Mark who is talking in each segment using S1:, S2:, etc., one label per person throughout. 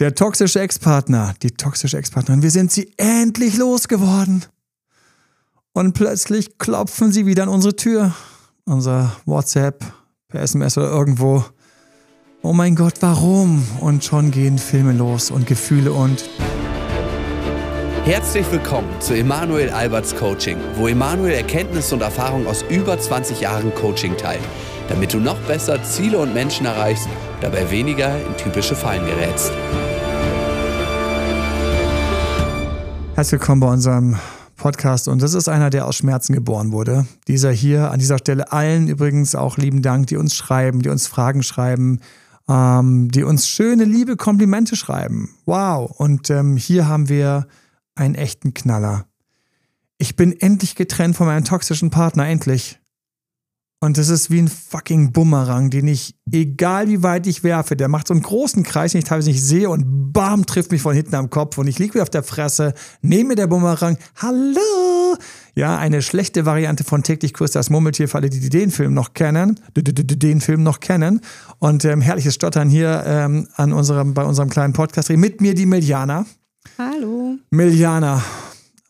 S1: Der toxische Ex-Partner, die toxische Ex-Partnerin, wir sind sie endlich losgeworden. Und plötzlich klopfen sie wieder an unsere Tür. Unser WhatsApp, per SMS oder irgendwo. Oh mein Gott, warum? Und schon gehen Filme los und Gefühle und.
S2: Herzlich willkommen zu Emanuel Alberts Coaching, wo Emanuel Erkenntnisse und Erfahrung aus über 20 Jahren Coaching teilt, damit du noch besser Ziele und Menschen erreichst, dabei weniger in typische Fallen gerätst.
S1: Herzlich willkommen bei unserem Podcast und das ist einer, der aus Schmerzen geboren wurde. Dieser hier, an dieser Stelle allen übrigens auch lieben Dank, die uns schreiben, die uns Fragen schreiben, ähm, die uns schöne, liebe Komplimente schreiben. Wow. Und ähm, hier haben wir einen echten Knaller. Ich bin endlich getrennt von meinem toxischen Partner, endlich. Und das ist wie ein fucking Bumerang, den ich, egal wie weit ich werfe, der macht so einen großen Kreis, den ich teilweise nicht sehe und bam, trifft mich von hinten am Kopf und ich liege wieder auf der Fresse, nehme mir der Bumerang, hallo! Ja, eine schlechte Variante von täglich Kurs das Murmeltier, für alle, die den Film noch kennen, den Film noch kennen. Und ähm, herrliches Stottern hier ähm, an unserem, bei unserem kleinen Podcast. Mit mir die Miliana.
S3: Hallo.
S1: Miliana.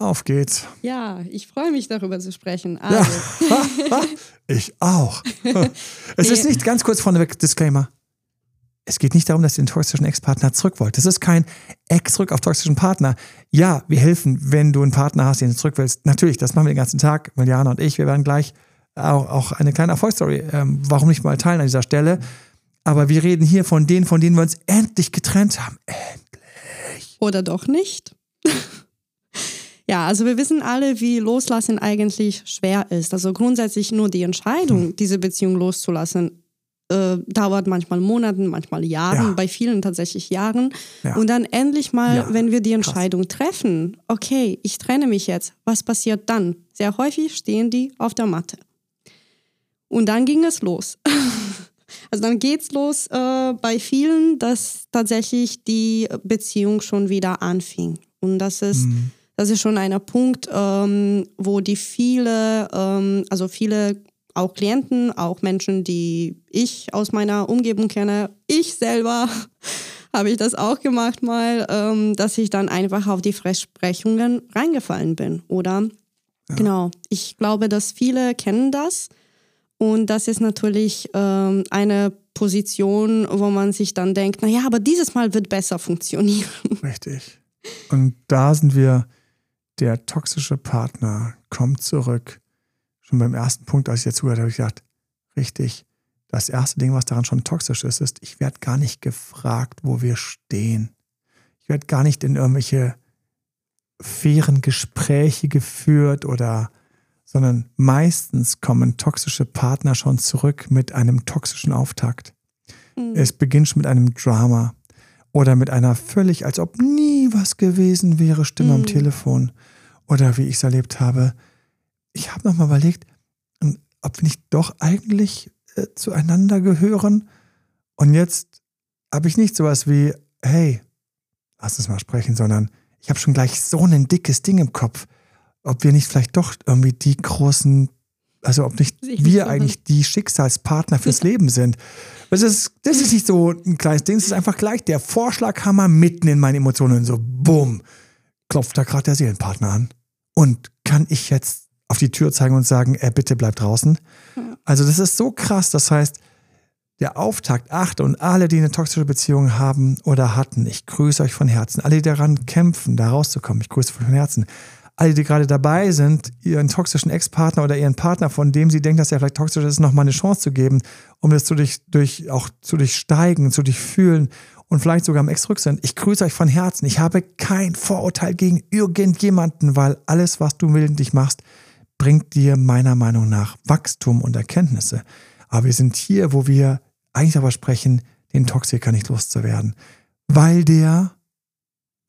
S1: Auf geht's.
S3: Ja, ich freue mich darüber zu sprechen. Also.
S1: Ja. ich auch. Es nee. ist nicht ganz kurz vorneweg Disclaimer. Es geht nicht darum, dass ihr den toxischen Ex-Partner zurück wollt. Das ist kein Ex-Rück auf toxischen Partner. Ja, wir helfen, wenn du einen Partner hast, den du zurück willst. Natürlich, das machen wir den ganzen Tag. Miliana und ich, wir werden gleich auch, auch eine kleine Erfolgsstory, ähm, warum nicht mal teilen an dieser Stelle. Aber wir reden hier von denen, von denen wir uns endlich getrennt haben. Endlich.
S3: Oder doch nicht? Ja, also wir wissen alle, wie Loslassen eigentlich schwer ist. Also grundsätzlich nur die Entscheidung, hm. diese Beziehung loszulassen, äh, dauert manchmal Monaten, manchmal Jahren, ja. bei vielen tatsächlich Jahren. Ja. Und dann endlich mal, ja. wenn wir die Entscheidung Krass. treffen, okay, ich trenne mich jetzt, was passiert dann? Sehr häufig stehen die auf der Matte. Und dann ging es los. Also dann geht's los äh, bei vielen, dass tatsächlich die Beziehung schon wieder anfing. Und das ist mhm das ist schon ein Punkt, ähm, wo die viele, ähm, also viele auch Klienten, auch Menschen, die ich aus meiner Umgebung kenne, ich selber habe ich das auch gemacht mal, ähm, dass ich dann einfach auf die Versprechungen reingefallen bin, oder? Ja. Genau. Ich glaube, dass viele kennen das. Und das ist natürlich ähm, eine Position, wo man sich dann denkt, naja, aber dieses Mal wird besser funktionieren.
S1: Richtig. Und da sind wir der toxische Partner kommt zurück. Schon beim ersten Punkt, als ich dir zugehört habe, habe ich gedacht, richtig, das erste Ding, was daran schon toxisch ist, ist, ich werde gar nicht gefragt, wo wir stehen. Ich werde gar nicht in irgendwelche fairen Gespräche geführt oder, sondern meistens kommen toxische Partner schon zurück mit einem toxischen Auftakt. Mhm. Es beginnt schon mit einem Drama oder mit einer völlig, als ob nie was gewesen wäre, Stimme mhm. am Telefon. Oder wie ich es erlebt habe, ich habe nochmal überlegt, ähm, ob wir nicht doch eigentlich äh, zueinander gehören. Und jetzt habe ich nicht sowas wie, hey, lass uns mal sprechen, sondern ich habe schon gleich so ein dickes Ding im Kopf, ob wir nicht vielleicht doch irgendwie die großen, also ob nicht wir eigentlich die Schicksalspartner fürs Leben sind. Das ist, das ist nicht so ein kleines Ding, es ist einfach gleich der Vorschlaghammer mitten in meine Emotionen. So, bumm, klopft da gerade der Seelenpartner an. Und kann ich jetzt auf die Tür zeigen und sagen, äh, bitte bleib draußen? Also, das ist so krass. Das heißt, der Auftakt, achte und alle, die eine toxische Beziehung haben oder hatten, ich grüße euch von Herzen. Alle, die daran kämpfen, da rauszukommen, ich grüße von Herzen alle, die gerade dabei sind, ihren toxischen Ex-Partner oder ihren Partner, von dem sie denken, dass er vielleicht toxisch ist, nochmal eine Chance zu geben, um das zu durch, durch, auch zu durchsteigen, zu durchfühlen und vielleicht sogar am Ex-Rück sind. Ich grüße euch von Herzen. Ich habe kein Vorurteil gegen irgendjemanden, weil alles, was du willentlich machst, bringt dir meiner Meinung nach Wachstum und Erkenntnisse. Aber wir sind hier, wo wir eigentlich darüber sprechen, den Toxiker nicht loszuwerden, weil der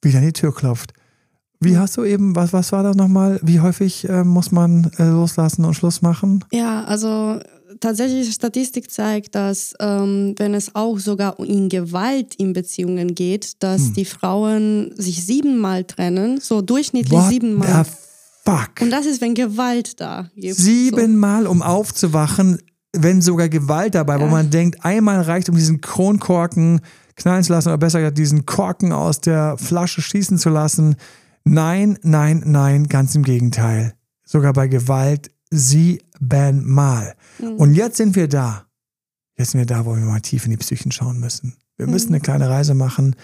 S1: wieder an die Tür klopft wie hast du eben, was, was war das nochmal? Wie häufig äh, muss man äh, loslassen und Schluss machen?
S3: Ja, also tatsächlich Statistik zeigt, dass ähm, wenn es auch sogar in Gewalt in Beziehungen geht, dass hm. die Frauen sich siebenmal trennen, so durchschnittlich What siebenmal.
S1: The fuck?
S3: Und das ist, wenn Gewalt da gibt.
S1: Siebenmal, so. um aufzuwachen, wenn sogar Gewalt dabei, ja. wo man denkt, einmal reicht, um diesen Kronkorken knallen zu lassen oder besser gesagt diesen Korken aus der Flasche schießen zu lassen. Nein, nein, nein, ganz im Gegenteil. Sogar bei Gewalt siebenmal. Mhm. Und jetzt sind wir da. Jetzt sind wir da, wo wir mal tief in die Psychen schauen müssen. Wir müssen mhm. eine kleine Reise machen,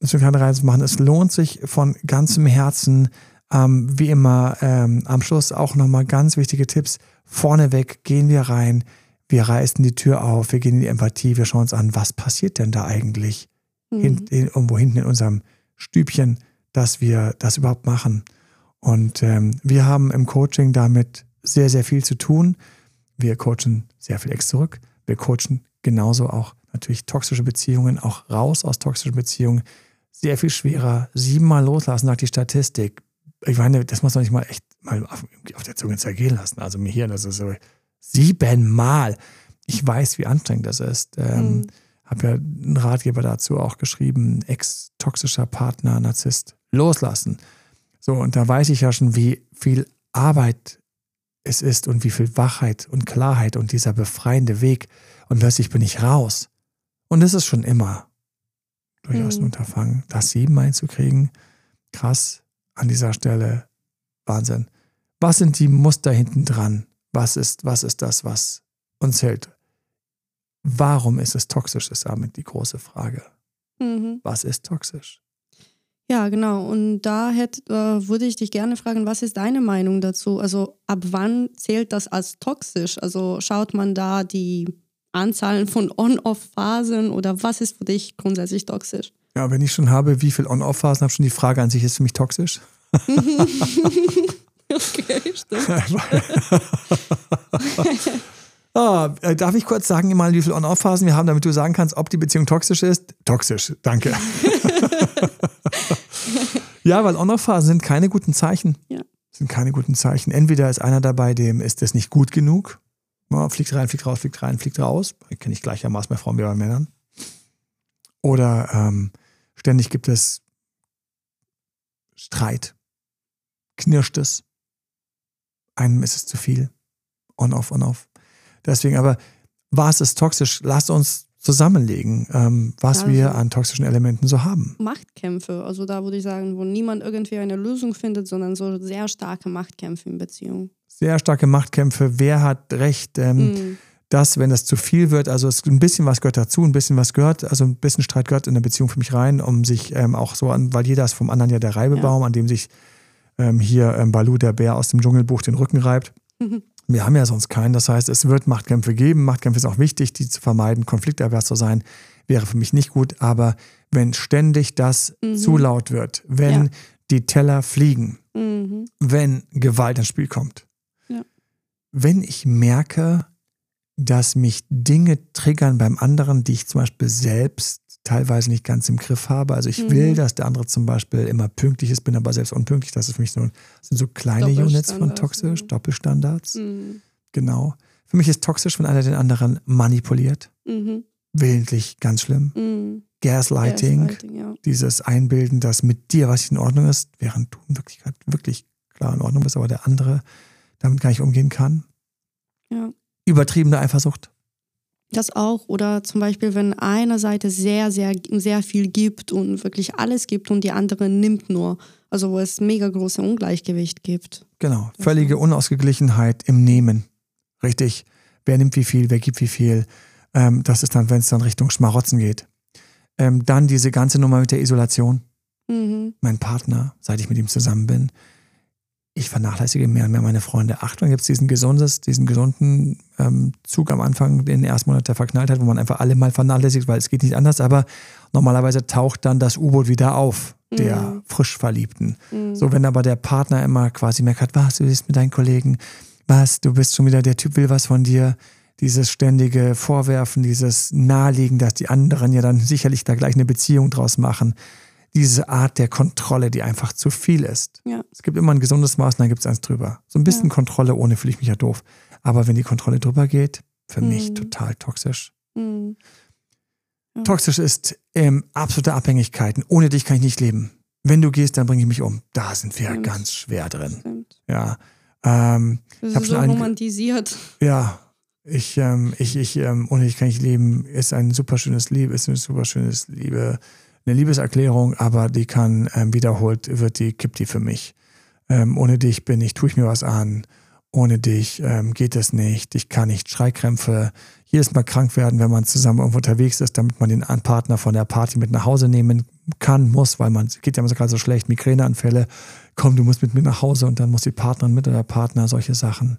S1: müssen eine kleine Reise machen. Es lohnt sich von ganzem Herzen. Ähm, wie immer ähm, am Schluss auch nochmal ganz wichtige Tipps. Vorneweg gehen wir rein, wir reißen die Tür auf, wir gehen in die Empathie, wir schauen uns an, was passiert denn da eigentlich mhm. Hint, irgendwo hinten in unserem Stübchen, dass wir das überhaupt machen. Und ähm, wir haben im Coaching damit sehr, sehr viel zu tun. Wir coachen sehr viel Ex zurück. Wir coachen genauso auch natürlich toxische Beziehungen, auch raus aus toxischen Beziehungen. Sehr viel schwerer. Siebenmal loslassen, sagt die Statistik. Ich meine, das muss man nicht mal echt mal auf, auf der Zunge zergehen lassen. Also mir hier, das ist so siebenmal. Ich weiß, wie anstrengend das ist. Ähm, mhm. Habe ja einen Ratgeber dazu auch geschrieben. Ex-toxischer Partner, Narzisst, loslassen. So, und da weiß ich ja schon, wie viel Arbeit es ist und wie viel Wachheit und Klarheit und dieser befreiende Weg. Und plötzlich bin ich raus. Und es ist schon immer durchaus mhm. ein Unterfangen, das siebenmal hinzukriegen. Krass an dieser Stelle. Wahnsinn. Was sind die Muster hinten dran? Was ist, was ist das, was uns hält? Warum ist es toxisch, ist damit die große Frage. Mhm. Was ist toxisch?
S3: Ja, genau. Und da hätte, äh, würde ich dich gerne fragen, was ist deine Meinung dazu? Also ab wann zählt das als toxisch? Also schaut man da die Anzahlen von On-Off-Phasen oder was ist für dich grundsätzlich toxisch?
S1: Ja, wenn ich schon habe, wie viele On-Off-Phasen habe, schon die Frage an sich, ist für mich toxisch? okay, stimmt. Ah, äh, darf ich kurz sagen, mal, wie viele On-Off-Phasen wir haben, damit du sagen kannst, ob die Beziehung toxisch ist? Toxisch, danke. ja, weil On-Off-Phasen sind keine guten Zeichen. Ja. Sind keine guten Zeichen. Entweder ist einer dabei, dem ist das nicht gut genug. Ja, fliegt rein, fliegt raus, fliegt rein, fliegt raus. Kenne ich gleichermaßen bei Frauen wie bei Männern. Oder ähm, ständig gibt es Streit. Knirscht es. Einem ist es zu viel. On-off, on-off. Deswegen aber, was ist toxisch? Lasst uns zusammenlegen, ähm, was also, wir an toxischen Elementen so haben.
S3: Machtkämpfe, also da würde ich sagen, wo niemand irgendwie eine Lösung findet, sondern so sehr starke Machtkämpfe in Beziehungen.
S1: Sehr starke Machtkämpfe, wer hat Recht, ähm, mm. dass, wenn das zu viel wird, also es, ein bisschen was gehört dazu, ein bisschen was gehört, also ein bisschen Streit gehört in eine Beziehung für mich rein, um sich ähm, auch so an, weil jeder ist vom anderen ja der Reibebaum, ja. an dem sich ähm, hier ähm, Balu, der Bär aus dem Dschungelbuch, den Rücken reibt. Wir haben ja sonst keinen. Das heißt, es wird Machtkämpfe geben. Machtkämpfe ist auch wichtig, die zu vermeiden. Konflikterwärts zu sein, wäre für mich nicht gut. Aber wenn ständig das mhm. zu laut wird, wenn ja. die Teller fliegen, mhm. wenn Gewalt ins Spiel kommt, ja. wenn ich merke, dass mich Dinge triggern beim anderen, die ich zum Beispiel selbst teilweise nicht ganz im Griff habe. Also ich mhm. will, dass der andere zum Beispiel immer pünktlich ist, bin aber selbst unpünktlich. Das ist für mich so, sind so kleine Units von toxisch, mhm. Doppelstandards. Mhm. Genau. Für mich ist toxisch, wenn einer den anderen manipuliert. Mhm. Willentlich, ganz schlimm. Mhm. Gaslighting, Gaslighting ja. dieses Einbilden, dass mit dir was in Ordnung ist, während du in Wirklichkeit wirklich klar in Ordnung bist, aber der andere damit gar nicht umgehen kann. Ja. Übertriebene Eifersucht.
S3: Das auch. Oder zum Beispiel, wenn eine Seite sehr, sehr, sehr viel gibt und wirklich alles gibt und die andere nimmt nur. Also wo es mega große Ungleichgewicht gibt.
S1: Genau. Völlige Unausgeglichenheit im Nehmen. Richtig. Wer nimmt wie viel, wer gibt wie viel. Ähm, das ist dann, wenn es dann Richtung Schmarotzen geht. Ähm, dann diese ganze Nummer mit der Isolation. Mhm. Mein Partner, seit ich mit ihm zusammen bin, ich vernachlässige mehr und mehr meine Freunde. Achtung, gibt es diesen, gesundes, diesen gesunden ähm, Zug am Anfang, den ersten Monat der Verknalltheit, wo man einfach alle mal vernachlässigt, weil es geht nicht anders. Aber normalerweise taucht dann das U-Boot wieder auf, der mhm. frisch Verliebten. Mhm. So, wenn aber der Partner immer quasi merkt, was, du bist mit deinen Kollegen, was, du bist schon wieder, der Typ will was von dir, dieses ständige Vorwerfen, dieses Nahelegen, dass die anderen ja dann sicherlich da gleich eine Beziehung draus machen diese Art der Kontrolle, die einfach zu viel ist. Ja. Es gibt immer ein gesundes Maß, und dann gibt es eins drüber. So ein bisschen ja. Kontrolle ohne fühle ich mich ja doof. Aber wenn die Kontrolle drüber geht, für mhm. mich total toxisch. Mhm. Ja. Toxisch ist ähm, absolute Abhängigkeiten. Ohne dich kann ich nicht leben. Wenn du gehst, dann bringe ich mich um. Da sind wir Stimmt. ganz schwer drin. Stimmt. Ja. Ähm,
S3: das ist so romantisiert.
S1: Ja. Ich, ähm, ich, ich, ähm, ohne dich kann ich leben, ist ein super schönes Liebe, ist ein super schönes Liebe, eine Liebeserklärung, aber die kann ähm, wiederholt, wird die, kippt die für mich. Ähm, ohne dich bin ich, tue ich mir was an. Ohne dich ähm, geht es nicht. Ich kann nicht Schreikrämpfe. Jedes Mal krank werden, wenn man zusammen irgendwo unterwegs ist, damit man den Partner von der Party mit nach Hause nehmen kann, muss, weil man geht ja gerade so schlecht, Migräneanfälle. Komm, du musst mit mir nach Hause und dann muss die Partnerin mit oder der Partner solche Sachen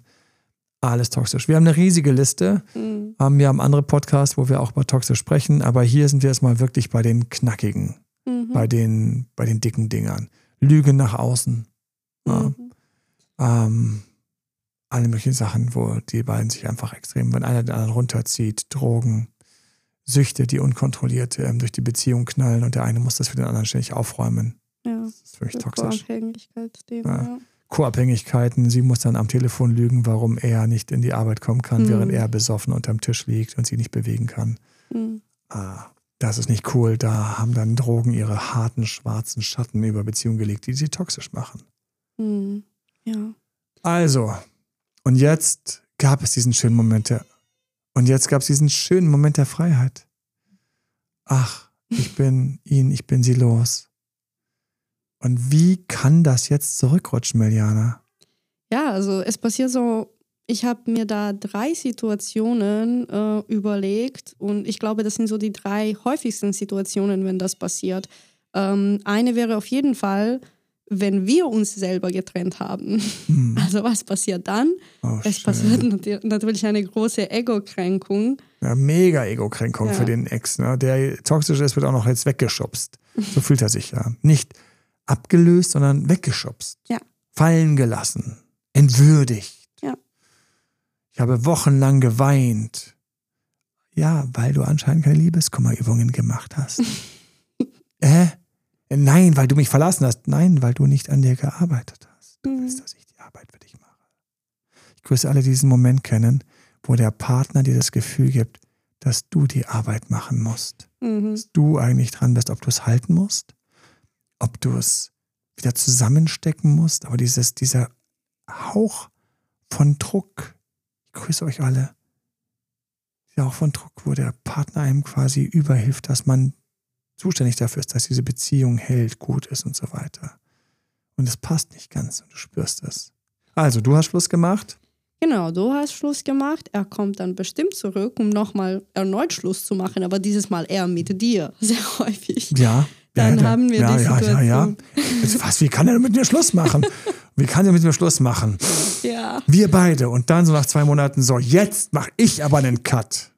S1: alles toxisch. Wir haben eine riesige Liste. Mhm. wir haben andere Podcasts, wo wir auch über toxisch sprechen, aber hier sind wir jetzt mal wirklich bei den knackigen, mhm. bei, den, bei den dicken Dingern. Lüge nach außen. Ja. Mhm. Ähm, alle möglichen Sachen, wo die beiden sich einfach extrem, wenn einer den anderen runterzieht, Drogen, Süchte, die unkontrolliert ähm, durch die Beziehung knallen und der eine muss das für den anderen ständig aufräumen. Ja. Das ist wirklich toxisch.
S3: Ja.
S1: Co-Abhängigkeiten. Sie muss dann am Telefon lügen, warum er nicht in die Arbeit kommen kann, mhm. während er besoffen unterm Tisch liegt und sie nicht bewegen kann. Mhm. Ah, das ist nicht cool. Da haben dann Drogen ihre harten, schwarzen Schatten über Beziehungen gelegt, die sie toxisch machen.
S3: Mhm. Ja.
S1: Also, und jetzt gab es diesen schönen Moment der, und jetzt gab es diesen schönen Moment der Freiheit. Ach, ich bin ihn, ich bin sie los. Und wie kann das jetzt zurückrutschen, Meliana?
S3: Ja, also es passiert so, ich habe mir da drei Situationen äh, überlegt und ich glaube, das sind so die drei häufigsten Situationen, wenn das passiert. Ähm, eine wäre auf jeden Fall, wenn wir uns selber getrennt haben. Hm. Also was passiert dann? Oh, es passiert natürlich eine große Ego-Kränkung.
S1: Ja, mega Ego-Kränkung ja. für den Ex. Ne? Der toxisch ist, wird auch noch jetzt weggeschubst. So fühlt er sich ja. Nicht abgelöst, sondern weggeschubst.
S3: Ja.
S1: Fallen gelassen. Entwürdigt.
S3: Ja.
S1: Ich habe wochenlang geweint. Ja, weil du anscheinend keine Liebeskummerübungen gemacht hast. äh? Nein, weil du mich verlassen hast. Nein, weil du nicht an dir gearbeitet hast. Du mhm. willst, dass ich die Arbeit für dich mache. Ich grüße alle, die diesen Moment kennen, wo der Partner dir das Gefühl gibt, dass du die Arbeit machen musst. Mhm. Dass du eigentlich dran bist, ob du es halten musst ob du es wieder zusammenstecken musst, aber dieses, dieser Hauch von Druck, ich grüße euch alle, dieser Hauch von Druck, wo der Partner einem quasi überhilft, dass man zuständig dafür ist, dass diese Beziehung hält, gut ist und so weiter. Und es passt nicht ganz und du spürst es. Also, du hast Schluss gemacht.
S3: Genau, du hast Schluss gemacht. Er kommt dann bestimmt zurück, um nochmal erneut Schluss zu machen, aber dieses Mal eher mit dir, sehr häufig.
S1: Ja,
S3: dann ja, haben wir ja, die ja, Situation. Ja,
S1: ja, Was, wie kann er mit mir Schluss machen? Wie kann er mit mir Schluss machen?
S3: Ja.
S1: Wir beide. Und dann so nach zwei Monaten so, jetzt mache ich aber einen Cut.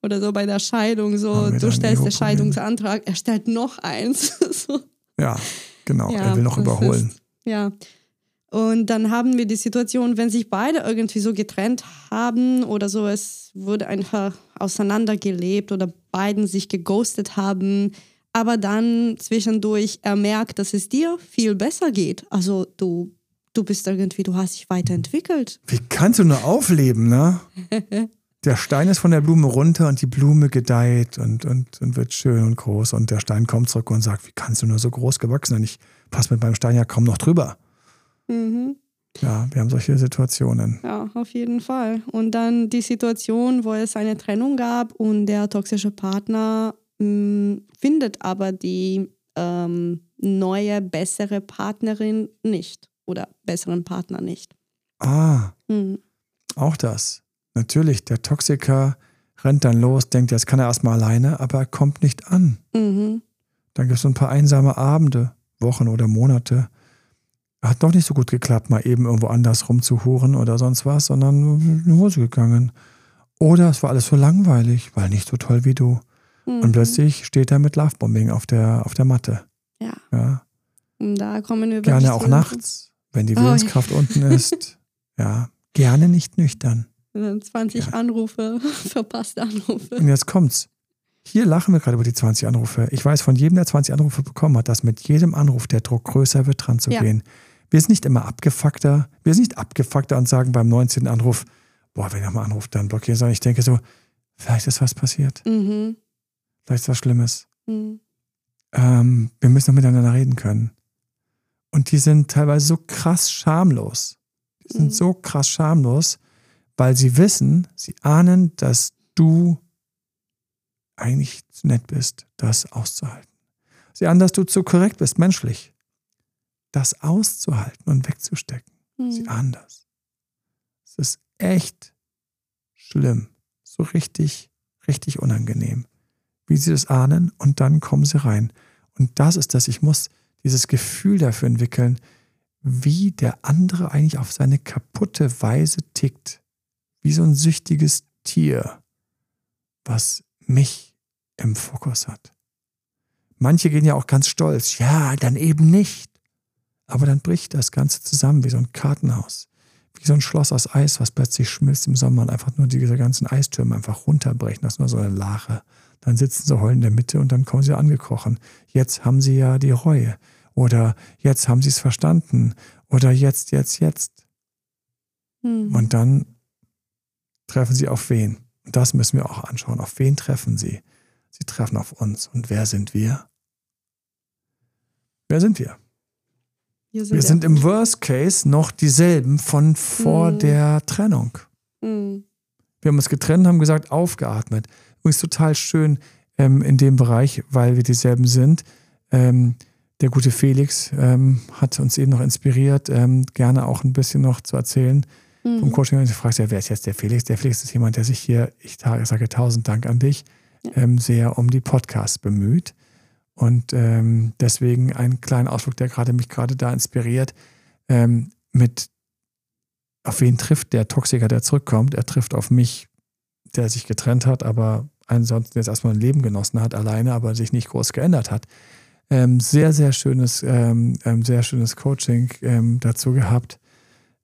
S3: Oder so bei der Scheidung, so, du stellst den Scheidungsantrag, er stellt noch eins. so.
S1: Ja, genau. Ja, er will noch überholen.
S3: Ist, ja. Und dann haben wir die Situation, wenn sich beide irgendwie so getrennt haben oder so, es wurde einfach auseinandergelebt oder beiden sich geghostet haben, aber dann zwischendurch er merkt, dass es dir viel besser geht. Also du, du bist irgendwie, du hast dich weiterentwickelt.
S1: Wie kannst du nur aufleben, ne? der Stein ist von der Blume runter und die Blume gedeiht und, und, und wird schön und groß und der Stein kommt zurück und sagt, wie kannst du nur so groß gewachsen sein? Ich passe mit meinem Stein ja kaum noch drüber.
S3: Mhm.
S1: Ja, wir haben solche Situationen.
S3: Ja, auf jeden Fall. Und dann die Situation, wo es eine Trennung gab und der toxische Partner findet aber die ähm, neue, bessere Partnerin nicht oder besseren Partner nicht.
S1: Ah, mhm. auch das. Natürlich, der Toxiker rennt dann los, denkt, jetzt kann er erstmal alleine, aber er kommt nicht an.
S3: Mhm.
S1: Dann gibt es so ein paar einsame Abende, Wochen oder Monate. Hat doch nicht so gut geklappt, mal eben irgendwo anders rumzuhuren oder sonst was, sondern in die Hose gegangen. Oder es war alles so langweilig, weil nicht so toll wie du. Mhm. Und plötzlich steht er mit Lovebombing auf der, auf der Matte.
S3: Ja.
S1: ja.
S3: Und da kommen wir
S1: Gerne auch nachts, wenn die Willenskraft oh, ja. unten ist. Ja. Gerne nicht nüchtern.
S3: 20 ja. Anrufe, verpasste Anrufe.
S1: Und jetzt kommt's. Hier lachen wir gerade über die 20 Anrufe. Ich weiß von jedem, der 20 Anrufe bekommen hat, dass mit jedem Anruf der Druck größer wird, dran zu ja. gehen. Wir sind nicht immer abgefuckter. Wir sind nicht abgefuckter und sagen beim 19. Anruf, boah, wenn er mal anruft, dann blockieren, sondern ich denke so, vielleicht ist was passiert.
S3: Mhm.
S1: Vielleicht ist was Schlimmes.
S3: Mhm.
S1: Ähm, wir müssen noch miteinander reden können. Und die sind teilweise so krass schamlos. Die sind mhm. so krass schamlos, weil sie wissen, sie ahnen, dass du eigentlich zu nett bist, das auszuhalten. Sie ahnen, dass du zu korrekt bist, menschlich, das auszuhalten und wegzustecken. Mhm. Sie ahnen das. Es ist echt schlimm, so richtig, richtig unangenehm, wie sie das ahnen und dann kommen sie rein. Und das ist das, ich muss dieses Gefühl dafür entwickeln, wie der andere eigentlich auf seine kaputte Weise tickt, wie so ein süchtiges Tier, was mich im Fokus hat. Manche gehen ja auch ganz stolz, ja, dann eben nicht. Aber dann bricht das Ganze zusammen wie so ein Kartenhaus, wie so ein Schloss aus Eis, was plötzlich schmilzt im Sommer und einfach nur diese ganzen Eistürme einfach runterbrechen. Das ist nur so eine Lache. Dann sitzen sie heulend in der Mitte und dann kommen sie angekrochen. Jetzt haben sie ja die Reue. Oder jetzt haben sie es verstanden. Oder jetzt, jetzt, jetzt. Hm. Und dann treffen sie auf wen? Und das müssen wir auch anschauen. Auf wen treffen sie? Sie treffen auf uns. Und wer sind wir? Wer sind wir? Wir sind, wir sind im Worst Case noch dieselben von vor mhm. der Trennung. Mhm. Wir haben uns getrennt, haben gesagt, aufgeatmet. Übrigens total schön ähm, in dem Bereich, weil wir dieselben sind. Ähm, der gute Felix ähm, hat uns eben noch inspiriert, ähm, gerne auch ein bisschen noch zu erzählen mhm. vom Coaching. Ich fragte ja, wer ist jetzt der Felix? Der Felix ist jemand, der sich hier, ich sage tausend Dank an dich, ähm, sehr um die Podcasts bemüht. Und ähm, deswegen einen kleinen Ausflug, der gerade mich gerade da inspiriert, mit auf wen trifft der Toxiker, der zurückkommt? Er trifft auf mich, der sich getrennt hat, aber ansonsten jetzt erstmal ein Leben genossen hat, alleine, aber sich nicht groß geändert hat. Ähm, sehr, sehr schönes, ähm, ähm sehr schönes Coaching ähm, dazu gehabt,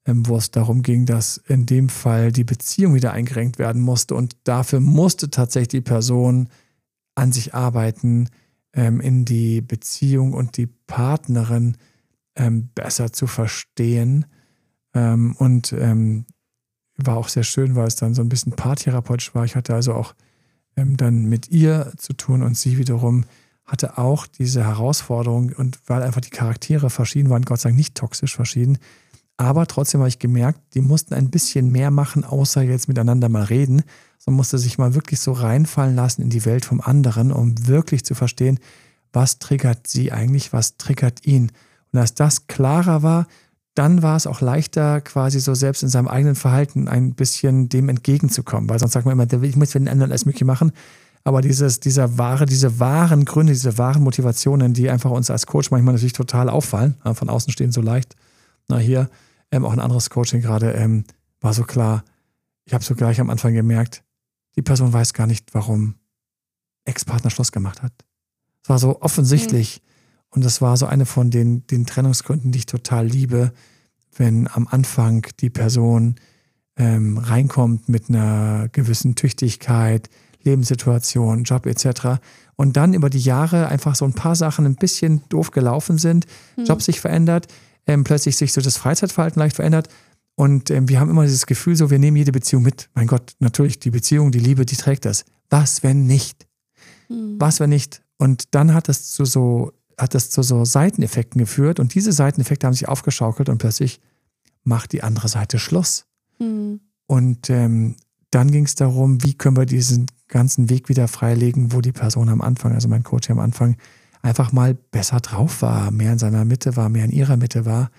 S1: ähm, wo es darum ging, dass in dem Fall die Beziehung wieder eingerenkt werden musste und dafür musste tatsächlich die Person an sich arbeiten, ähm, in die Beziehung und die Partnerin besser zu verstehen. Und war auch sehr schön, weil es dann so ein bisschen paartherapeutisch war. Ich hatte also auch ähm, dann mit ihr zu tun und sie wiederum hatte auch diese Herausforderung und weil einfach die Charaktere verschieden waren, Gott sei Dank nicht toxisch verschieden. Aber trotzdem habe ich gemerkt, die mussten ein bisschen mehr machen, außer jetzt miteinander mal reden, sondern musste sich mal wirklich so reinfallen lassen in die Welt vom anderen, um wirklich zu verstehen, was triggert sie eigentlich, was triggert ihn. Und als das klarer war, dann war es auch leichter, quasi so selbst in seinem eigenen Verhalten ein bisschen dem entgegenzukommen. Weil sonst sagt man immer, ich muss für den anderen alles Mögliche machen. Aber dieses, dieser wahre, diese wahren Gründe, diese wahren Motivationen, die einfach uns als Coach manchmal natürlich total auffallen, von außen stehen so leicht. Na, hier ähm, auch ein anderes Coaching gerade ähm, war so klar. Ich habe so gleich am Anfang gemerkt, die Person weiß gar nicht, warum Ex-Partner Schluss gemacht hat. Es war so offensichtlich. Mhm. Und das war so eine von den, den Trennungsgründen, die ich total liebe, wenn am Anfang die Person ähm, reinkommt mit einer gewissen Tüchtigkeit, Lebenssituation, Job etc. Und dann über die Jahre einfach so ein paar Sachen ein bisschen doof gelaufen sind, mhm. Job sich verändert, ähm, plötzlich sich so das Freizeitverhalten leicht verändert. Und ähm, wir haben immer dieses Gefühl, so wir nehmen jede Beziehung mit. Mein Gott, natürlich, die Beziehung, die Liebe, die trägt das. Was, wenn nicht? Mhm. Was, wenn nicht? Und dann hat das zu so, hat das zu so Seiteneffekten geführt und diese Seiteneffekte haben sich aufgeschaukelt und plötzlich macht die andere Seite Schluss. Mhm. Und ähm, dann ging es darum, wie können wir diesen ganzen Weg wieder freilegen, wo die Person am Anfang, also mein Coach am Anfang, einfach mal besser drauf war, mehr in seiner Mitte war, mehr in ihrer Mitte war.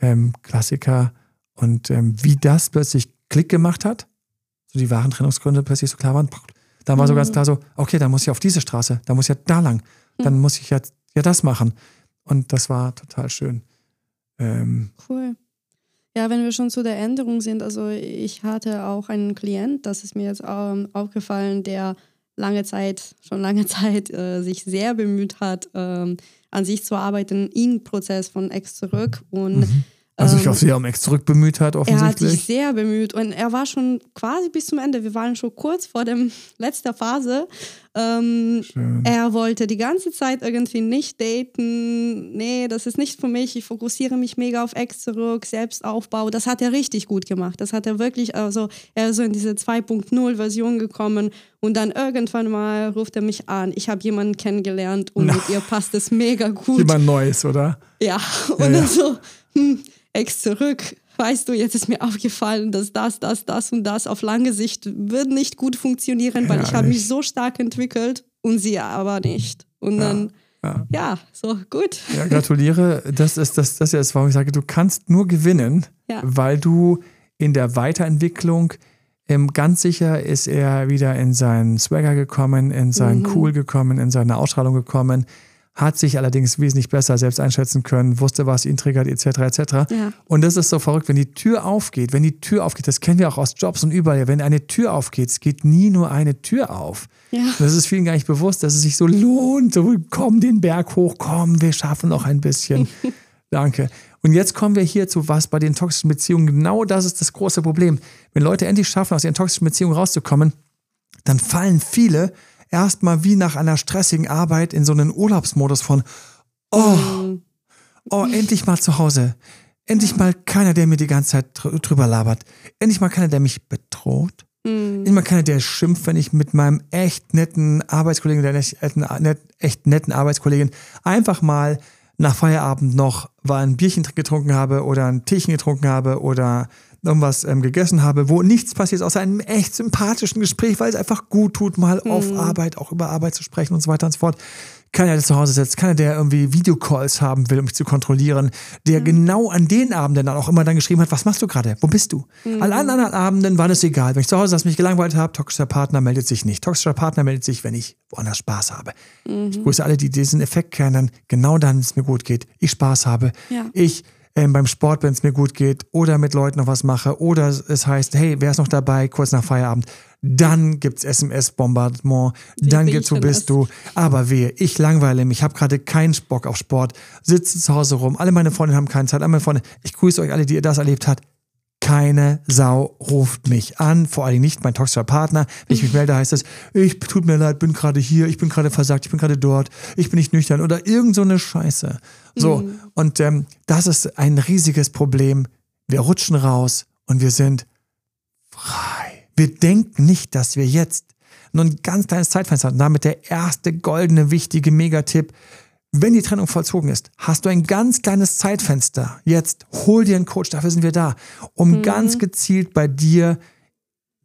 S1: Ähm, Klassiker. Und ähm, wie das plötzlich Klick gemacht hat, so die wahren Trennungsgründe plötzlich so klar waren, dann war so ganz klar so, okay, dann muss ich auf diese Straße, dann muss ich ja da lang, dann mhm. muss ich ja, ja das machen. Und das war total schön.
S3: Ähm, cool. Ja, wenn wir schon zu der Änderung sind, also ich hatte auch einen Klient, das ist mir jetzt ähm, aufgefallen, der lange Zeit, schon lange Zeit äh, sich sehr bemüht hat, ähm, an sich zu arbeiten, im Prozess von Ex zurück und mhm
S1: also sich ähm, auch sehr um Ex zurück bemüht hat, offensichtlich.
S3: Er hat sich sehr bemüht und er war schon quasi bis zum Ende. Wir waren schon kurz vor der letzten Phase. Ähm, er wollte die ganze Zeit irgendwie nicht daten. Nee, das ist nicht für mich. Ich fokussiere mich mega auf Ex zurück, Selbstaufbau. Das hat er richtig gut gemacht. Das hat er wirklich, also er ist so in diese 2.0-Version gekommen und dann irgendwann mal ruft er mich an. Ich habe jemanden kennengelernt und mit ihr passt es mega gut.
S1: Jemand Neues, oder?
S3: Ja, und ja, dann ja. so, hm, Ex zurück. weißt du, jetzt ist mir aufgefallen, dass das, das, das und das auf lange Sicht wird nicht gut funktionieren, weil ich habe mich so stark entwickelt und sie aber nicht. Und dann, ja, ja so gut.
S1: Ja, gratuliere. Das ist das, das ist warum ich sage, du kannst nur gewinnen, ja. weil du in der Weiterentwicklung ähm, ganz sicher ist er wieder in seinen Swagger gekommen, in seinen mhm. Cool gekommen, in seine Ausstrahlung gekommen hat sich allerdings wesentlich besser selbst einschätzen können, wusste, was ihn triggert, etc. etc. Ja. Und das ist so verrückt, wenn die Tür aufgeht, wenn die Tür aufgeht, das kennen wir auch aus Jobs und überall, wenn eine Tür aufgeht, es geht nie nur eine Tür auf. Ja. Das ist vielen gar nicht bewusst, dass es sich so lohnt, so komm den Berg hoch, komm, wir schaffen noch ein bisschen. Danke. Und jetzt kommen wir hier zu was bei den toxischen Beziehungen. Genau das ist das große Problem. Wenn Leute endlich schaffen, aus ihren toxischen Beziehungen rauszukommen, dann fallen viele erstmal wie nach einer stressigen Arbeit in so einen Urlaubsmodus von, oh, oh, endlich mal zu Hause. Endlich mal keiner, der mir die ganze Zeit drüber labert. Endlich mal keiner, der mich bedroht. Mhm. Endlich mal keiner, der schimpft, wenn ich mit meinem echt netten Arbeitskollegen, der echt, echt netten Arbeitskollegin einfach mal nach Feierabend noch ein Bierchen getrunken habe oder ein Teechen getrunken habe oder irgendwas ähm, gegessen habe, wo nichts passiert, außer einem echt sympathischen Gespräch, weil es einfach gut tut, mal mhm. auf Arbeit, auch über Arbeit zu sprechen und so weiter und so fort. Keiner, der zu Hause sitzt, keiner, der irgendwie Videocalls haben will, um mich zu kontrollieren, der mhm. genau an den Abenden dann auch immer dann geschrieben hat, was machst du gerade? Wo bist du? Mhm. An anderen Abenden war es egal. Wenn ich zu Hause saß, mich gelangweilt habe, toxischer Partner meldet sich nicht. Toxischer Partner meldet sich, wenn ich woanders Spaß habe. Mhm. Ich grüße alle, die diesen Effekt kennen, genau dann, wenn es mir gut geht, ich Spaß habe, ja. ich ähm, beim Sport, wenn es mir gut geht, oder mit Leuten noch was mache, oder es heißt, hey, wer ist noch dabei, kurz nach Feierabend, dann gibt es SMS-Bombardement, dann gibt's, wo bist du? Aber wehe, ich langweile mich, habe gerade keinen Bock auf Sport, sitze zu Hause rum, alle meine Freunde haben keine Zeit, alle meine Freunde, ich grüße euch alle, die ihr das erlebt habt. Keine Sau ruft mich an, vor allem nicht mein toxischer Partner. Wenn ich mich melde, heißt es, ich tut mir leid, bin gerade hier, ich bin gerade versagt, ich bin gerade dort, ich bin nicht nüchtern oder irgend so eine Scheiße. So, mhm. und ähm, das ist ein riesiges Problem. Wir rutschen raus und wir sind frei. Wir denken nicht, dass wir jetzt nur ein ganz kleines Zeitfenster haben. Damit der erste goldene, wichtige Megatipp. Wenn die Trennung vollzogen ist, hast du ein ganz kleines Zeitfenster. Jetzt hol dir einen Coach, dafür sind wir da, um mhm. ganz gezielt bei dir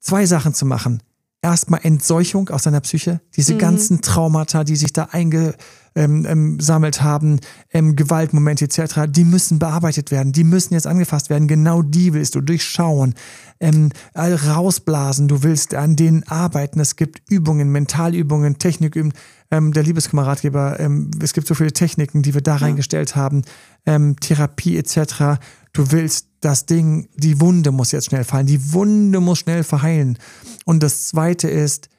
S1: zwei Sachen zu machen. Erstmal Entseuchung aus deiner Psyche, diese mhm. ganzen Traumata, die sich da einge ähm, ähm, haben, ähm, Gewaltmomente etc., die müssen bearbeitet werden, die müssen jetzt angefasst werden. Genau die willst du durchschauen, ähm, rausblasen. Du willst an denen arbeiten. Es gibt Übungen, Mentalübungen, Technikübungen. Ähm, der Liebeskameradgeber, ähm, es gibt so viele Techniken, die wir da ja. reingestellt haben, ähm, Therapie etc. Du willst das Ding, die Wunde muss jetzt schnell fallen, die Wunde muss schnell verheilen. Und das Zweite ist,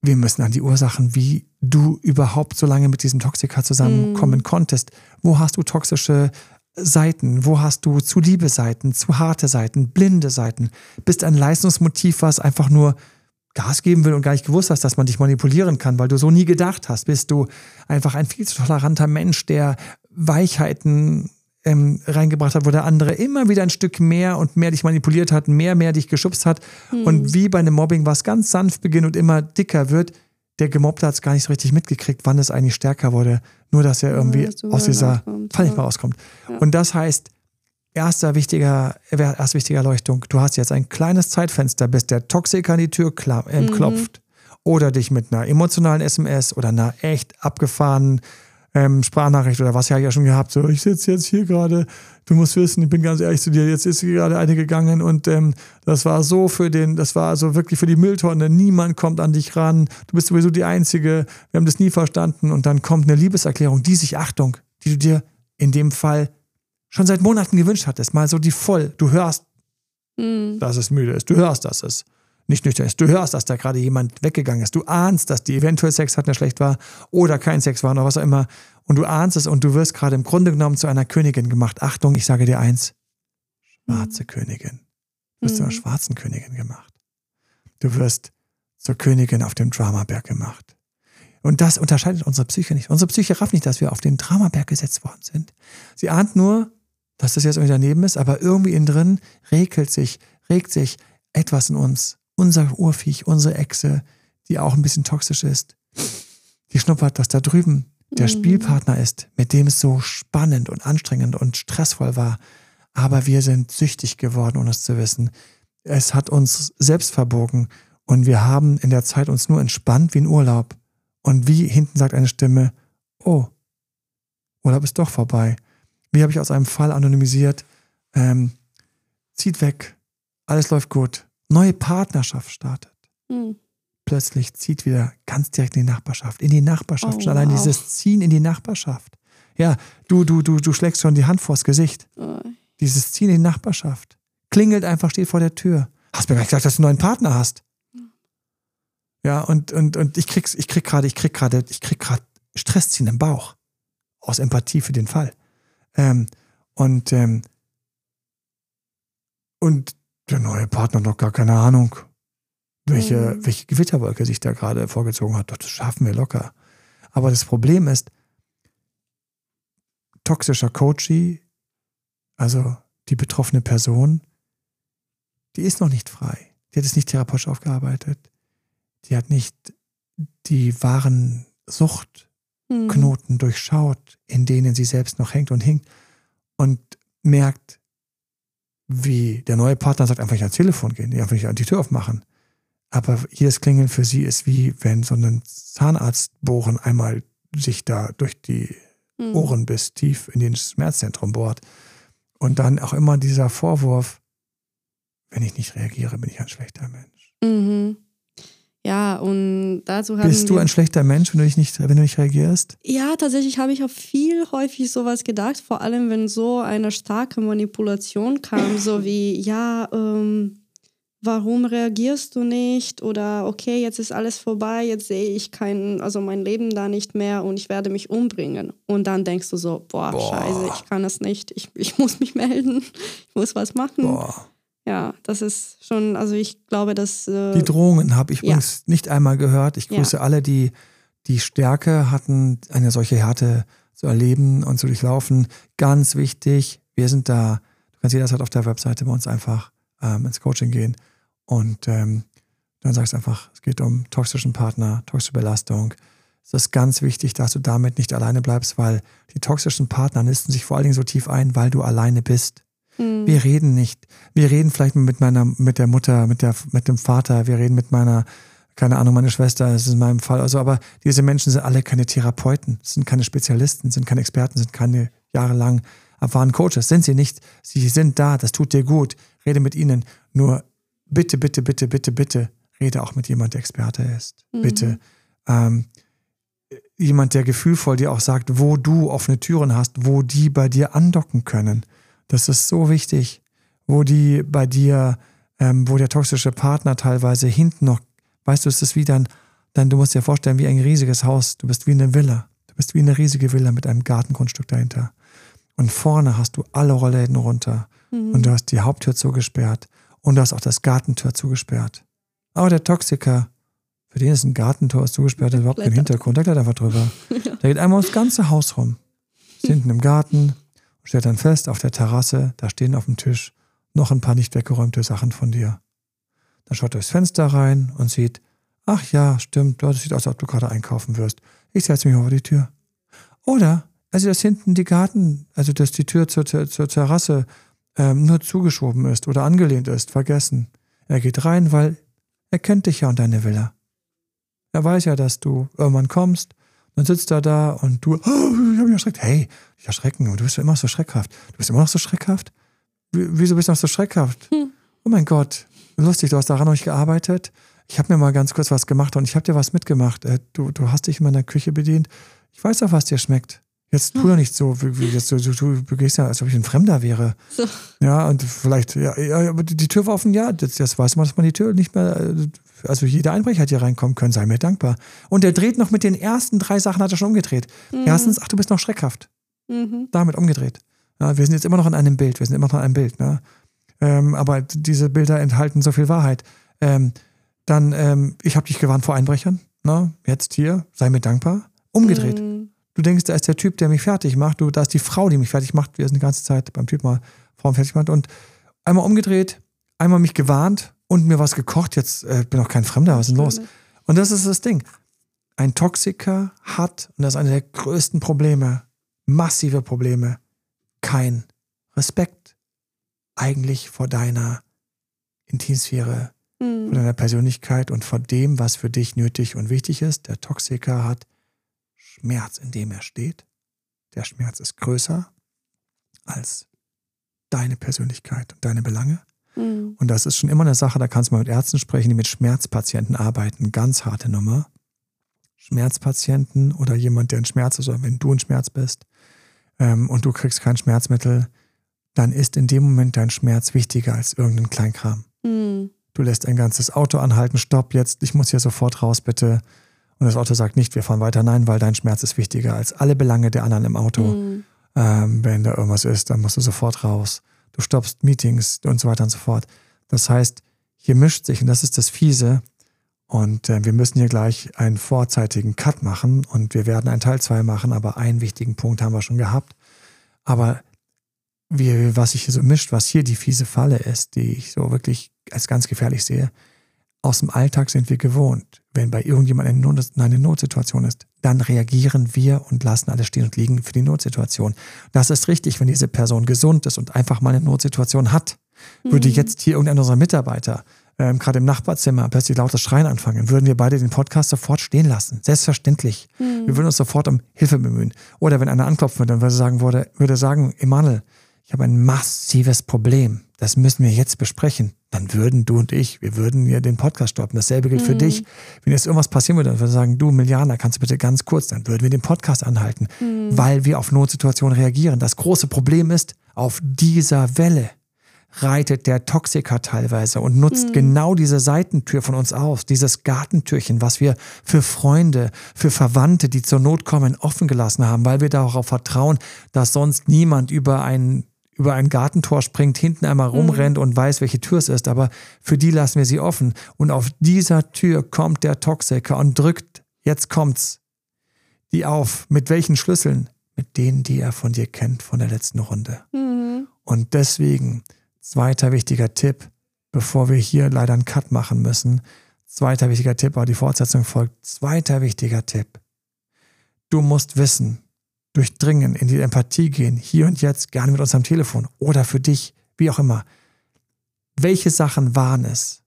S1: wir müssen an die Ursachen, wie du überhaupt so lange mit diesem Toxiker zusammenkommen mm. konntest. Wo hast du toxische Seiten? Wo hast du zu liebe Seiten, zu harte Seiten, blinde Seiten? Bist ein Leistungsmotiv, was einfach nur Gas geben will und gar nicht gewusst hast, dass man dich manipulieren kann, weil du so nie gedacht hast. Bist du einfach ein viel zu toleranter Mensch, der Weichheiten ähm, reingebracht hat, wo der andere immer wieder ein Stück mehr und mehr dich manipuliert hat, mehr, mehr dich geschubst hat. Hm. Und wie bei einem Mobbing, was ganz sanft beginnt und immer dicker wird, der Gemobbte hat es gar nicht so richtig mitgekriegt, wann es eigentlich stärker wurde. Nur, dass er irgendwie ja, aus dieser mehr rauskommt. Ja. Und das heißt, erster wichtiger, erst wichtige Erleuchtung, du hast jetzt ein kleines Zeitfenster, bis der Toxiker an die Tür äh, mhm. klopft. Oder dich mit einer emotionalen SMS oder einer echt abgefahrenen ähm, Sprachnachricht oder was ja ja schon gehabt. So, ich sitze jetzt hier gerade, du musst wissen, ich bin ganz ehrlich zu dir, jetzt ist gerade eine gegangen und ähm, das war so für den, das war also wirklich für die Mülltonne, niemand kommt an dich ran, du bist sowieso die Einzige, wir haben das nie verstanden und dann kommt eine Liebeserklärung, die sich, Achtung, die du dir in dem Fall schon seit Monaten gewünscht hattest, mal so die voll, du hörst, mhm. dass es müde ist, du hörst, dass es nicht nüchtern ist. Du hörst, dass da gerade jemand weggegangen ist. Du ahnst, dass die eventuell Sex hatten, der schlecht war oder kein Sex war oder was auch immer. Und du ahnst es und du wirst gerade im Grunde genommen zu einer Königin gemacht. Achtung, ich sage dir eins. Schwarze mhm. Königin. Du wirst mhm. zu einer mhm. schwarzen Königin gemacht. Du wirst zur Königin auf dem Dramaberg gemacht. Und das unterscheidet unsere Psyche nicht. Unsere Psyche rafft nicht, dass wir auf den Dramaberg gesetzt worden sind. Sie ahnt nur, dass das jetzt irgendwie daneben ist, aber irgendwie innen drin regelt sich, regt sich etwas in uns unser Urviech, unsere Echse, die auch ein bisschen toxisch ist, die schnuppert, dass da drüben der mhm. Spielpartner ist, mit dem es so spannend und anstrengend und stressvoll war, aber wir sind süchtig geworden, ohne es zu wissen. Es hat uns selbst verbogen und wir haben in der Zeit uns nur entspannt wie ein Urlaub. Und wie hinten sagt eine Stimme, oh, Urlaub ist doch vorbei. Wie habe ich aus einem Fall anonymisiert, ähm, zieht weg, alles läuft gut, neue Partnerschaft startet.
S3: Hm.
S1: Plötzlich zieht wieder ganz direkt in die Nachbarschaft, in die Nachbarschaft.
S3: Oh,
S1: Schon allein
S3: wow.
S1: dieses Ziehen in die Nachbarschaft. Ja, du, du, du, du schlägst schon die Hand vors Gesicht.
S3: Äh,
S1: Dieses Ziehen in die Nachbarschaft. Klingelt einfach, steht vor der Tür. Hast mir gar nicht gesagt, dass du einen neuen Partner hast. Ja, und, und, und ich krieg's, ich krieg gerade, ich krieg gerade, ich krieg gerade Stressziehen im Bauch. Aus Empathie für den Fall. Ähm, und, ähm, und der neue Partner hat noch gar keine Ahnung, welche,
S3: Mhm.
S1: welche Gewitterwolke sich da gerade vorgezogen hat. Doch, Das schaffen wir locker. Aber das Problem ist, toxischer Coachee, also die betroffene Person, die ist noch nicht frei. Die hat es nicht therapeutisch aufgearbeitet. Die hat nicht die wahren Suchtknoten
S3: hm.
S1: durchschaut, in denen sie selbst noch hängt und hinkt und merkt, wie der neue Partner sagt, einfach nicht ans Telefon gehen, einfach nicht an die Tür aufmachen. Aber jedes Klingeln für sie ist wie wenn so ein Zahnarztbohren einmal sich da durch die
S3: Hm.
S1: Ohren bis tief in den Schmerzzentrum bohrt. Und dann auch immer dieser Vorwurf, wenn ich nicht reagiere, bin ich ein schlechter Mensch.
S3: Mhm. Ja, und dazu haben
S1: Bist du ein schlechter Mensch, wenn du, dich nicht, wenn du nicht reagierst?
S3: Ja, tatsächlich habe ich auch viel häufig sowas gedacht, vor allem wenn so eine starke Manipulation kam, so wie, ja, ähm, warum reagierst du nicht? Oder okay, jetzt ist alles vorbei, jetzt sehe ich kein, also mein Leben da nicht mehr und ich werde mich umbringen. Und dann denkst du so, boah,
S1: Boah.
S3: scheiße, ich kann das nicht, ich, ich muss mich melden, ich muss was machen.
S1: Boah.
S3: Ja, das ist schon, also ich glaube, dass. Äh,
S1: Die Drohungen habe ich
S3: Ja.
S1: übrigens nicht einmal gehört. Ich
S3: Ja.
S1: grüße alle, die die Stärke hatten, eine solche Härte zu erleben und zu durchlaufen. Ganz wichtig, wir sind da. Du kannst jederzeit auf der Webseite bei uns einfach ähm, ins Coaching gehen und ähm, dann sagst du einfach, es geht um toxischen Partner, toxische Belastung. Es ist ganz wichtig, dass du damit nicht alleine bleibst, weil die toxischen Partner nisten sich vor allen Dingen so tief ein, weil du alleine bist.
S3: Hm,
S1: Wir reden nicht. Wir reden vielleicht mit meiner, mit der Mutter, mit der, mit dem Vater. Wir reden mit meiner, keine Ahnung, meine Schwester. Das ist in meinem Fall. Also, aber diese Menschen sind alle keine Therapeuten, sind keine Spezialisten, sind keine Experten, sind keine jahrelang erfahrenen Coaches. Sind sie nicht. Sie sind da. Das tut dir gut. Rede mit ihnen. Nur bitte, bitte, bitte, bitte, bitte, rede auch mit jemand, der Experte ist.
S3: Mhm.
S1: Bitte. Ähm, jemand, der gefühlvoll dir auch sagt, wo du offene Türen hast, wo die bei dir andocken können. Das ist so wichtig, wo die bei dir, ähm, wo der toxische Partner teilweise hinten noch, weißt du, es ist wie dann, dann, du musst dir vorstellen, wie ein riesiges Haus. Du bist wie eine Villa. Du bist wie eine riesige Villa mit einem Gartengrundstück dahinter. Und vorne hast du alle Rollläden runter.
S3: mhm.
S1: Und du hast die Haupttür zugesperrt. Und du hast auch das Gartentür zugesperrt. Aber der Toxiker, für den ist ein Gartentor ist zugesperrt, der hat überhaupt keinen. Hintergrund, der klettert einfach drüber. Der geht einmal ums ganze Haus rum. Ist hinten im Garten und stellt dann fest, auf der Terrasse, da stehen auf dem Tisch noch ein paar nicht weggeräumte Sachen von dir. Dann schaut er durchs Fenster rein und sieht, ach ja, stimmt, das sieht aus, als ob du gerade einkaufen wirst. Ich setze mich mal vor die Tür. Oder er sieht, dass hinten die Garten, also dass die Tür zur, zur, zur Terrasse ähm, nur zugeschoben ist oder angelehnt ist, vergessen. Er geht rein, weil er kennt dich ja und deine Villa. Er weiß ja, dass du irgendwann kommst, dann sitzt er da und du, oh, ich habe mich erschreckt. Hey, ich erschrecken, du bist ja immer so schreckhaft. Du bist immer noch so schreckhaft? Wie- Wieso bist du noch so schreckhaft?
S3: Hm.
S1: Oh mein Gott, lustig, du hast daran noch nicht gearbeitet. Ich habe mir mal ganz kurz was gemacht und ich habe dir was mitgemacht. Äh, Du, du hast dich in meiner Küche bedient. Ich weiß auch, was dir schmeckt. Jetzt tu doch nicht so, jetzt, du, du, du gehst ja, als ob ich ein Fremder wäre.
S3: So.
S1: Ja, und vielleicht, ja, ja aber die, die Tür war offen, ja, das, das weiß man, dass man die Tür nicht mehr, äh, also jeder Einbrecher hat hier reinkommen können, sei mir dankbar. Und der dreht noch mit den ersten drei Sachen, hat er schon umgedreht.
S3: Mhm.
S1: Erstens, ach, du bist noch schreckhaft.
S3: Mhm.
S1: Damit umgedreht. Ja, wir sind jetzt immer noch in einem Bild, wir sind immer noch in einem Bild, ne? Ähm, aber diese Bilder enthalten so viel Wahrheit. Ähm, dann, ähm, ich habe dich gewarnt vor Einbrechern, ne? Jetzt hier, sei mir dankbar. Umgedreht.
S3: Mhm.
S1: Du denkst, da ist der Typ, der mich fertig macht. Du, da ist die Frau, die mich fertig macht. Wir sind die ganze Zeit beim Typ mal Frauen fertig gemacht. Und einmal umgedreht, einmal mich gewarnt und mir was gekocht. Jetzt äh, bin auch kein Fremder. Was ist denn los? Und das ist das Ding. Ein Toxiker hat, und das ist einer der größten Probleme, massive Probleme, kein Respekt eigentlich vor deiner Intimsphäre,
S3: Mhm.
S1: vor deiner Persönlichkeit und vor dem, was für dich nötig und wichtig ist. Der Toxiker hat Schmerz, in dem er steht. Der Schmerz ist größer als deine Persönlichkeit und deine Belange.
S3: Mhm.
S1: Und das ist schon immer eine Sache, da kannst du mal mit Ärzten sprechen, die mit Schmerzpatienten arbeiten. Ganz harte Nummer. Schmerzpatienten oder jemand, der in Schmerz ist, oder wenn du in Schmerz bist ähm, und du kriegst kein Schmerzmittel, dann ist in dem Moment dein Schmerz wichtiger als irgendein Kleinkram.
S3: Mhm.
S1: Du lässt ein ganzes Auto anhalten, stopp jetzt, ich muss hier sofort raus, bitte. Und das Auto sagt nicht, wir fahren weiter, nein, weil dein Schmerz ist wichtiger als alle Belange der anderen im Auto.
S3: Mhm.
S1: Ähm, wenn da irgendwas ist, dann musst du sofort raus. Du stoppst Meetings und so weiter und so fort. Das heißt, hier mischt sich, und das ist das Fiese, und äh, wir müssen hier gleich einen vorzeitigen Cut machen und wir werden einen Teil 2 machen, aber einen wichtigen Punkt haben wir schon gehabt. Aber wie, was sich hier so mischt, was hier die fiese Falle ist, die ich so wirklich als ganz gefährlich sehe, aus dem Alltag sind wir gewohnt. Wenn bei irgendjemandem eine, Not, eine Notsituation ist, dann reagieren wir und lassen alles stehen und liegen für die Notsituation. Das ist richtig, wenn diese Person gesund ist und einfach mal eine Notsituation hat. Würde
S3: Mhm.
S1: jetzt hier irgendeiner unserer Mitarbeiter ähm, gerade im Nachbarzimmer plötzlich lautes Schreien anfangen, würden wir beide den Podcast sofort stehen lassen. Selbstverständlich.
S3: Mhm.
S1: Wir würden uns sofort um Hilfe bemühen. Oder wenn einer anklopfen würde, dann würde sagen, würde, würde sagen, Emanuel, ich habe ein massives Problem. Das müssen wir jetzt besprechen. Dann würden du und ich, wir würden ja den Podcast stoppen. Dasselbe gilt für
S3: Mhm.
S1: dich. Wenn jetzt irgendwas passieren würde, dann würde ich sagen, du Miliana, kannst du bitte ganz kurz, dann würden wir den Podcast anhalten,
S3: Mhm.
S1: weil wir auf Notsituationen reagieren. Das große Problem ist, auf dieser Welle reitet der Toxiker teilweise und nutzt
S3: Mhm.
S1: genau diese Seitentür von uns aus, dieses Gartentürchen, was wir für Freunde, für Verwandte, die zur Not kommen, offen gelassen haben, weil wir darauf vertrauen, dass sonst niemand über ein, über ein Gartentor springt, hinten einmal rumrennt und weiß, welche Tür es ist. Aber für die lassen wir sie offen. Und auf dieser Tür kommt der Toxiker und drückt, jetzt kommt's, die auf. Mit welchen Schlüsseln? Mit denen, die er von dir kennt von der letzten Runde.
S3: Mhm.
S1: Und deswegen, zweiter wichtiger Tipp, bevor wir hier leider einen Cut machen müssen, zweiter wichtiger Tipp, aber die Fortsetzung folgt, zweiter wichtiger Tipp. Du musst wissen, durchdringen, in die Empathie gehen, hier und jetzt, gerne mit uns am Telefon oder für dich, wie auch immer. Welche Sachen waren es,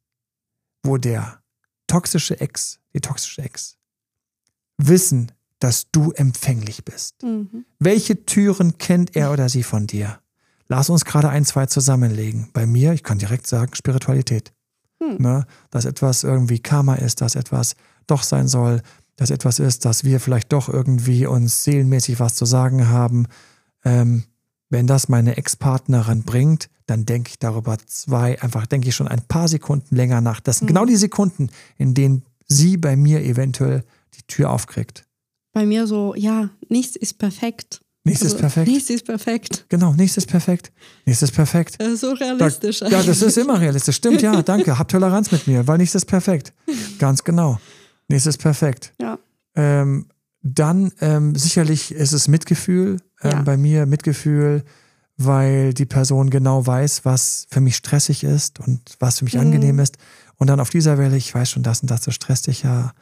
S1: wo der toxische Ex, die toxische Ex, wissen, dass du empfänglich bist?
S3: Mhm.
S1: Welche Türen kennt er oder sie von dir? Lass uns gerade ein, zwei zusammenlegen. Bei mir, ich kann direkt sagen, Spiritualität.
S3: Hm.
S1: Ne? Dass etwas irgendwie Karma ist, dass etwas doch sein soll, dass etwas ist, dass wir vielleicht doch irgendwie uns seelenmäßig was zu sagen haben. Ähm, wenn das meine Ex-Partnerin bringt, dann denke ich darüber zwei, einfach denke ich schon ein paar Sekunden länger nach. Das sind
S3: Mhm.
S1: genau die Sekunden, in denen sie bei mir eventuell die Tür aufkriegt.
S3: Bei mir so, ja, nichts ist perfekt.
S1: Nichts ist
S3: Also,
S1: perfekt.
S3: Nichts ist perfekt.
S1: Genau, nichts ist perfekt. Nichts ist perfekt.
S3: Äh, So realistisch.
S1: Da, ja, das ist immer realistisch. Stimmt, ja, danke. Hab Toleranz mit mir, weil nichts ist perfekt. Ganz genau. Nichts ist perfekt.
S3: Ja.
S1: Ähm, dann ähm, sicherlich ist es Mitgefühl. Ähm,
S3: Ja.
S1: Bei mir Mitgefühl, weil die Person genau weiß, was für mich stressig ist und was für mich
S3: Mhm.
S1: angenehm ist. Und dann auf dieser Welle, ich weiß schon, das und das so stresst dich ja.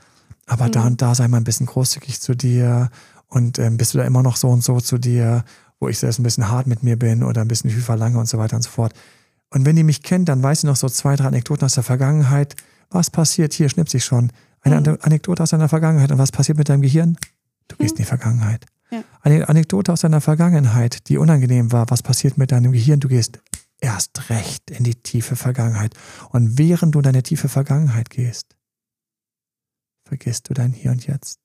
S1: Aber da
S3: Mhm.
S1: und da sei mal ein bisschen großzügig zu dir und ähm, bist du da immer noch so und so zu dir, wo ich selbst ein bisschen hart mit mir bin oder ein bisschen viel verlange und so weiter und so fort. Und wenn die mich kennt, dann weiß sie noch so zwei, drei Anekdoten aus der Vergangenheit. Was passiert? Hier schnips ich schon. Eine
S3: Mhm.
S1: Ane- Anekdote aus deiner Vergangenheit. Und was passiert mit deinem Gehirn? Du gehst in die Vergangenheit.
S3: Ja.
S1: Eine Anekdote aus deiner Vergangenheit, die unangenehm war. Was passiert mit deinem Gehirn? Du gehst erst recht in die tiefe Vergangenheit. Und während du in deine tiefe Vergangenheit gehst, vergisst du dein Hier und Jetzt.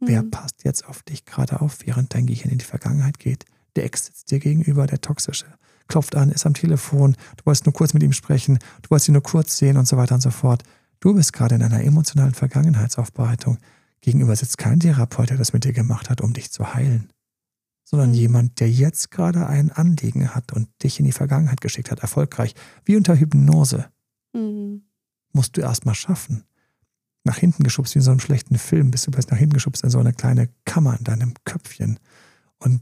S1: Wer
S3: Mhm.
S1: passt jetzt auf dich gerade auf, während dein Gehirn in die Vergangenheit geht? Der Ex sitzt dir gegenüber, der Toxische. Klopft an, ist am Telefon, du wolltest nur kurz mit ihm sprechen, du wolltest ihn nur kurz sehen und so weiter und so fort. Du bist gerade in einer emotionalen Vergangenheitsaufbereitung. Gegenüber sitzt kein Therapeut, der das mit dir gemacht hat, um dich zu heilen, sondern
S3: Mhm.
S1: jemand, der jetzt gerade ein Anliegen hat und dich in die Vergangenheit geschickt hat, erfolgreich. Wie unter Hypnose
S3: Mhm.
S1: musst du erstmal schaffen. Nach hinten geschubst wie in so einem schlechten Film, bist du plötzlich nach hinten geschubst in so eine kleine Kammer in deinem Köpfchen und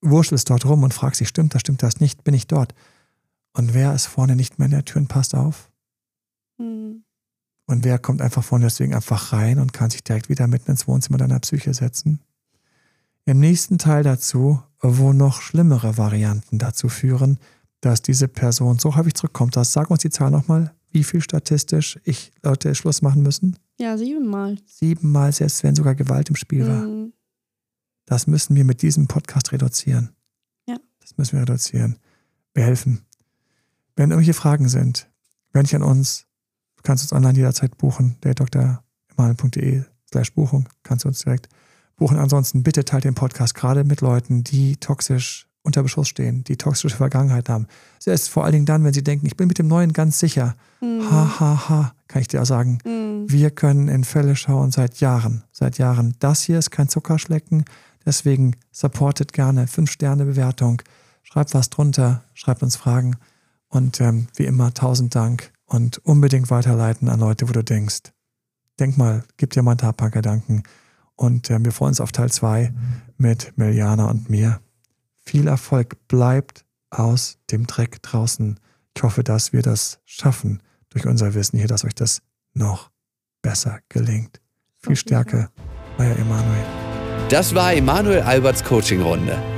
S1: wurschtelst dort rum und fragst dich, stimmt das, stimmt das nicht, bin ich dort? Und wer ist vorne nicht mehr in der Tür und passt auf?
S3: Mhm.
S1: Und wer kommt einfach vorne deswegen einfach rein und kann sich direkt wieder mitten ins Wohnzimmer deiner Psyche setzen? Im nächsten Teil dazu, wo noch schlimmere Varianten dazu führen, dass diese Person so häufig zurückkommt, dass, sag uns die Zahl nochmal, wie viel statistisch ich Leute Schluss machen müssen?
S3: Ja, siebenmal.
S1: Siebenmal, selbst wenn sogar Gewalt im Spiel war.
S3: Mhm.
S1: Das müssen wir mit diesem Podcast reduzieren.
S3: Ja.
S1: Das müssen wir reduzieren. Wir helfen. Wenn irgendwelche Fragen sind, wende dich an uns. Du kannst uns online jederzeit buchen. Der dremalen.de slash Buchung kannst du uns direkt buchen. Ansonsten bitte teilt den Podcast gerade mit Leuten, die toxisch unter Beschuss stehen, die toxische Vergangenheit haben. Selbst vor allen Dingen dann, wenn sie denken, ich bin mit dem Neuen ganz sicher.
S3: Mhm.
S1: Ha, ha, ha, kann ich dir sagen.
S3: Mhm.
S1: Wir können in Fälle schauen seit Jahren, seit Jahren. Das hier ist kein Zuckerschlecken, deswegen supportet gerne. Fünf Sterne Bewertung. Schreibt was drunter, schreibt uns Fragen und ähm, wie immer tausend Dank und unbedingt weiterleiten an Leute, wo du denkst. Denk mal, gib dir mal ein paar Gedanken und ähm, wir freuen uns auf Teil 2 mit Meliana und mir. Viel Erfolg, bleibt aus dem Dreck draußen. Ich hoffe, dass wir das schaffen durch unser Wissen hier, dass euch das noch besser gelingt. Viel Stärke, euer Emanuel.
S2: Das war Emanuel Alberts Coaching-Runde.